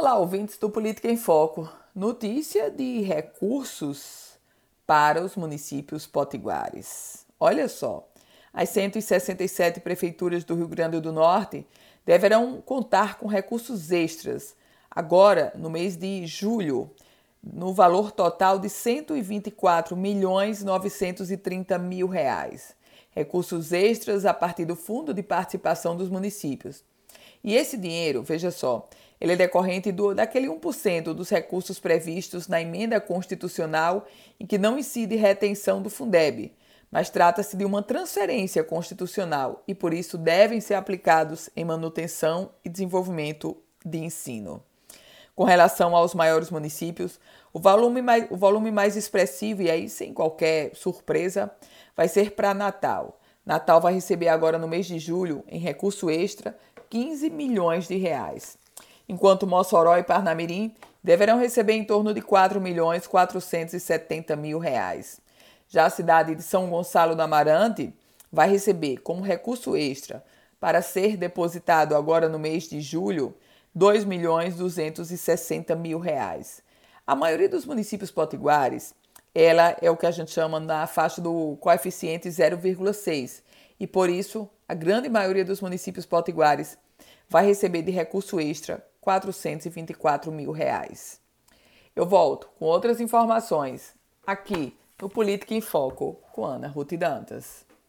Olá, ouvintes do Política em Foco. Notícia de recursos para os municípios potiguares. Olha só, as 167 prefeituras do Rio Grande do Norte deverão contar com recursos extras agora no mês de julho, no valor total de 124 milhões 930 mil reais. Recursos extras a partir do Fundo de Participação dos Municípios. E esse dinheiro, veja só, ele é decorrente do, daquele 1% dos recursos previstos na emenda constitucional em que não incide retenção do Fundeb, mas trata-se de uma transferência constitucional e por isso devem ser aplicados em manutenção e desenvolvimento de ensino. Com relação aos maiores municípios, o volume mais, o volume mais expressivo, e aí sem qualquer surpresa, vai ser para Natal. Natal vai receber agora no mês de julho, em recurso extra, 15 milhões de reais enquanto Mossoró e Parnamirim deverão receber em torno de 4 milhões 470 mil reais. Já a cidade de São Gonçalo do Amarante vai receber como recurso extra para ser depositado agora no mês de julho 2 milhões 260 mil reais. A maioria dos municípios potiguares, ela é o que a gente chama na faixa do coeficiente 0,6 e por isso a grande maioria dos municípios potiguares vai receber de recurso extra 424 mil reais. Eu volto com outras informações aqui no Política em Foco com Ana Ruth Dantas.